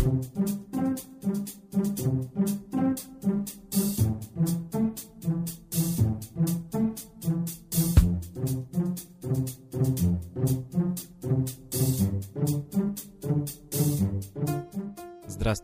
Thank you.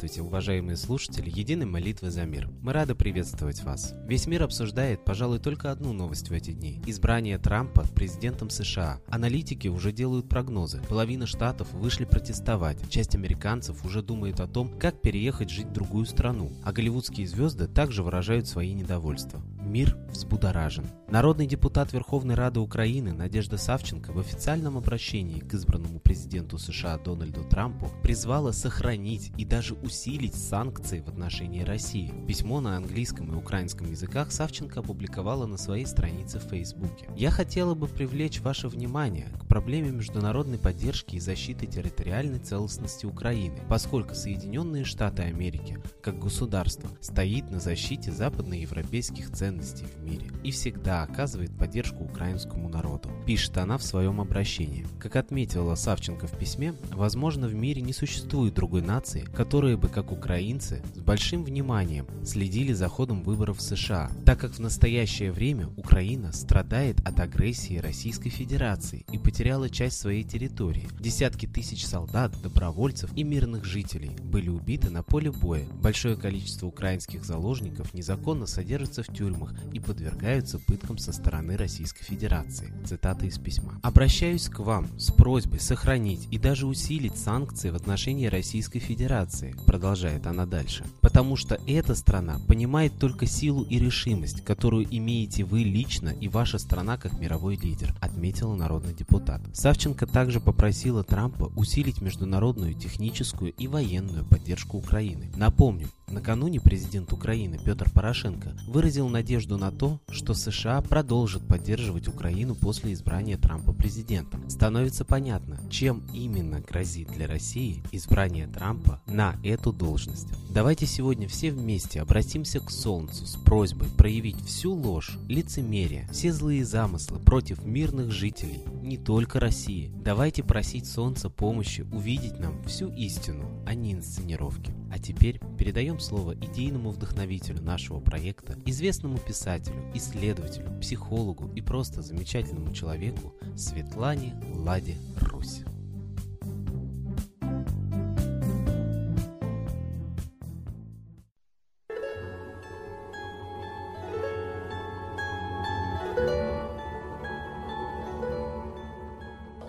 Здравствуйте, уважаемые слушатели Единой молитвы за мир. Мы рады приветствовать вас. Весь мир обсуждает, пожалуй, только одну новость в эти дни. Избрание Трампа президентом США. Аналитики уже делают прогнозы. Половина штатов вышли протестовать. Часть американцев уже думает о том, как переехать жить в другую страну. А голливудские звезды также выражают свои недовольства. Мир взбудоражен. Народный депутат Верховной Рады Украины Надежда Савченко в официальном обращении к избранному президенту США Дональду Трампу призвала сохранить и даже усилить санкции в отношении России. Письмо на английском и украинском языках Савченко опубликовала на своей странице в Фейсбуке. Я хотела бы привлечь ваше внимание к проблеме международной поддержки и защиты территориальной целостности Украины, поскольку Соединенные Штаты Америки, как государство, стоит на защите западноевропейских ценностей в мире и всегда оказывает поддержку украинскому народу, пишет она в своем обращении. Как отметила Савченко в письме, возможно в мире не существует другой нации, которые бы, как украинцы, с большим вниманием следили за ходом выборов в США, так как в настоящее время Украина страдает от агрессии Российской Федерации и потеряла часть своей территории. Десятки тысяч солдат, добровольцев и мирных жителей были убиты на поле боя. Большое количество украинских заложников незаконно содержится в тюрьмах и подвергаются пыткам со стороны Российской Федерации. Цитата из письма. «Обращаюсь к вам с просьбой сохранить и даже усилить санкции в отношении Российской Федерации», продолжает она дальше, «потому что эта страна понимает только силу и решимость, которую имеете вы лично и ваша страна как мировой лидер», отметила народный депутат. Савченко также попросила Трампа усилить международную техническую и военную поддержку Украины. Напомню, Накануне президент Украины Петр Порошенко выразил надежду на то, что США продолжат поддерживать Украину после избрания Трампа президентом. Становится понятно, чем именно грозит для России избрание Трампа на эту должность. Давайте сегодня все вместе обратимся к Солнцу с просьбой проявить всю ложь, лицемерие, все злые замыслы против мирных жителей, не только России. Давайте просить Солнца помощи увидеть нам всю истину, а не инсценировки. А теперь передаем слово идейному вдохновителю нашего проекта, известному писателю, исследователю, психологу и просто замечательному человеку Светлане Ладе Русь.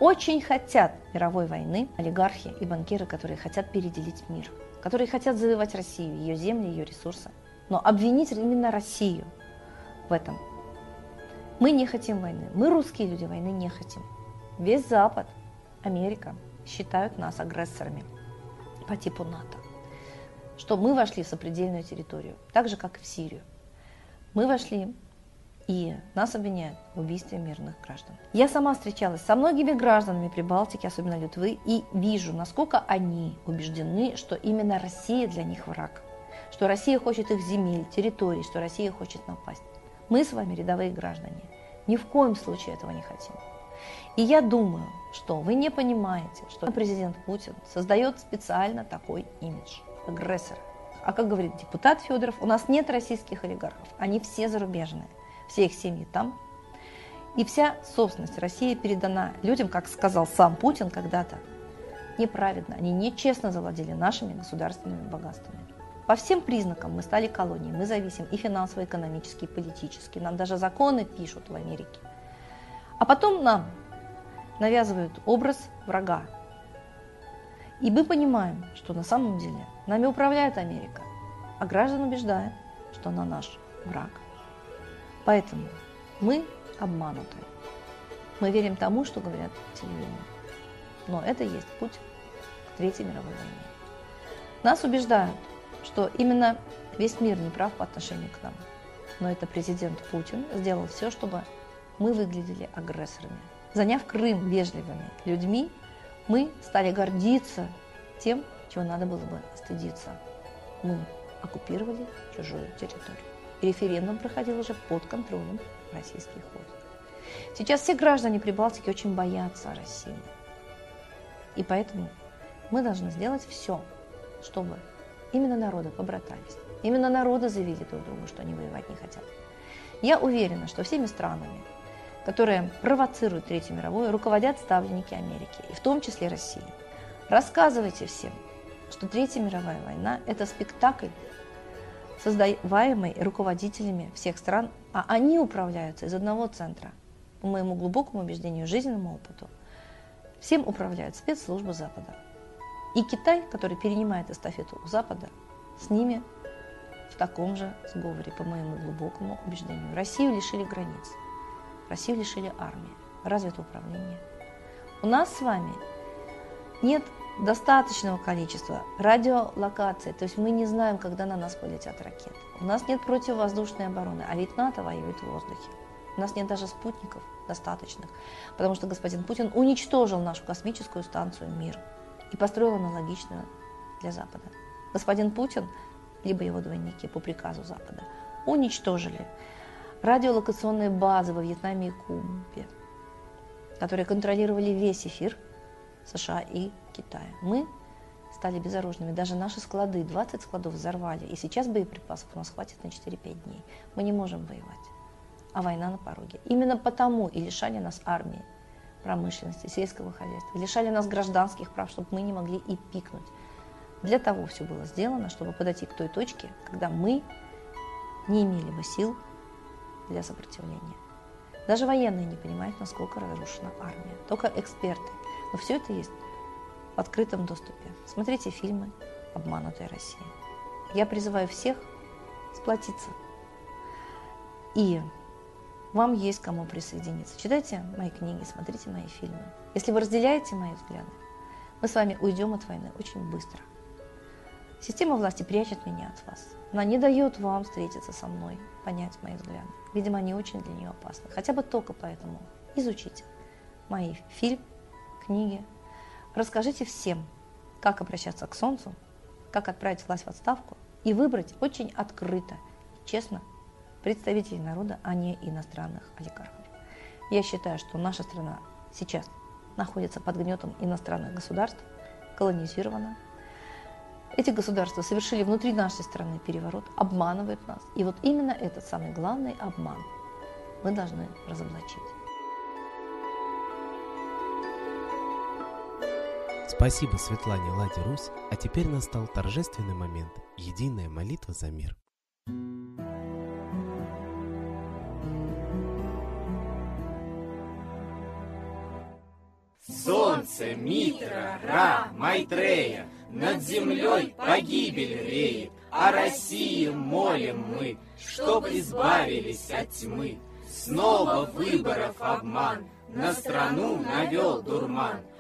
Очень хотят мировой войны олигархи и банкиры, которые хотят переделить мир – которые хотят завоевать Россию, ее земли, ее ресурсы. Но обвинить именно Россию в этом. Мы не хотим войны. Мы, русские люди, войны не хотим. Весь Запад, Америка считают нас агрессорами по типу НАТО. Что мы вошли в сопредельную территорию, так же, как и в Сирию. Мы вошли и нас обвиняют в убийстве мирных граждан. Я сама встречалась со многими гражданами Прибалтики, особенно Литвы, и вижу, насколько они убеждены, что именно Россия для них враг, что Россия хочет их земель, территорий, что Россия хочет напасть. Мы с вами, рядовые граждане, ни в коем случае этого не хотим. И я думаю, что вы не понимаете, что президент Путин создает специально такой имидж агрессора. А как говорит депутат Федоров, у нас нет российских олигархов, они все зарубежные все их семьи там. И вся собственность России передана людям, как сказал сам Путин когда-то, неправедно. Они нечестно завладели нашими государственными богатствами. По всем признакам мы стали колонией, мы зависим и финансово, экономически, и политически. Нам даже законы пишут в Америке. А потом нам навязывают образ врага. И мы понимаем, что на самом деле нами управляет Америка, а граждан убеждают, что она наш враг. Поэтому мы обмануты. Мы верим тому, что говорят телевидение. Но это есть путь к Третьей мировой войне. Нас убеждают, что именно весь мир не прав по отношению к нам. Но это президент Путин сделал все, чтобы мы выглядели агрессорами. Заняв Крым вежливыми людьми, мы стали гордиться тем, чего надо было бы стыдиться. Мы оккупировали чужую территорию референдум проходил уже под контролем российских войск. Сейчас все граждане Прибалтики очень боятся России. И поэтому мы должны сделать все, чтобы именно народы побратались, именно народы заявили друг другу, что они воевать не хотят. Я уверена, что всеми странами, которые провоцируют Третью мировую, руководят ставленники Америки, и в том числе России. Рассказывайте всем, что Третья мировая война – это спектакль, создаваемый руководителями всех стран, а они управляются из одного центра. По моему глубокому убеждению, жизненному опыту, всем управляют спецслужбы Запада. И Китай, который перенимает эстафету у Запада, с ними в таком же сговоре, по моему глубокому убеждению. Россию лишили границ, Россию лишили армии, развитого управления. У нас с вами нет достаточного количества радиолокаций, то есть мы не знаем, когда на нас полетят ракеты. У нас нет противовоздушной обороны, а ведь НАТО воюет в воздухе. У нас нет даже спутников достаточных, потому что господин Путин уничтожил нашу космическую станцию «Мир» и построил аналогичную для Запада. Господин Путин, либо его двойники по приказу Запада, уничтожили радиолокационные базы во Вьетнаме и Кубе, которые контролировали весь эфир США и Китая. Мы стали безоружными. Даже наши склады, 20 складов взорвали. И сейчас боеприпасов у нас хватит на 4-5 дней. Мы не можем воевать. А война на пороге. Именно потому и лишали нас армии, промышленности, сельского хозяйства. Лишали нас гражданских прав, чтобы мы не могли и пикнуть. Для того все было сделано, чтобы подойти к той точке, когда мы не имели бы сил для сопротивления. Даже военные не понимают, насколько разрушена армия. Только эксперты. Но все это есть в открытом доступе. Смотрите фильмы «Обманутая Россия». Я призываю всех сплотиться. И вам есть кому присоединиться. Читайте мои книги, смотрите мои фильмы. Если вы разделяете мои взгляды, мы с вами уйдем от войны очень быстро. Система власти прячет меня от вас. Она не дает вам встретиться со мной, понять мои взгляды. Видимо, они очень для нее опасны. Хотя бы только поэтому изучите мои фильмы, книги. Расскажите всем, как обращаться к Солнцу, как отправить власть в отставку и выбрать очень открыто и честно представителей народа, а не иностранных олигархов. Я считаю, что наша страна сейчас находится под гнетом иностранных государств, колонизирована, эти государства совершили внутри нашей страны переворот, обманывают нас. И вот именно этот самый главный обман мы должны разоблачить. Спасибо Светлане Ладе Русь, а теперь настал торжественный момент – единая молитва за мир. Солнце, Митра, Ра, Майтрея – над землей погибель реет, а России молим мы, чтоб избавились от тьмы. Снова выборов обман, на страну навел дурман.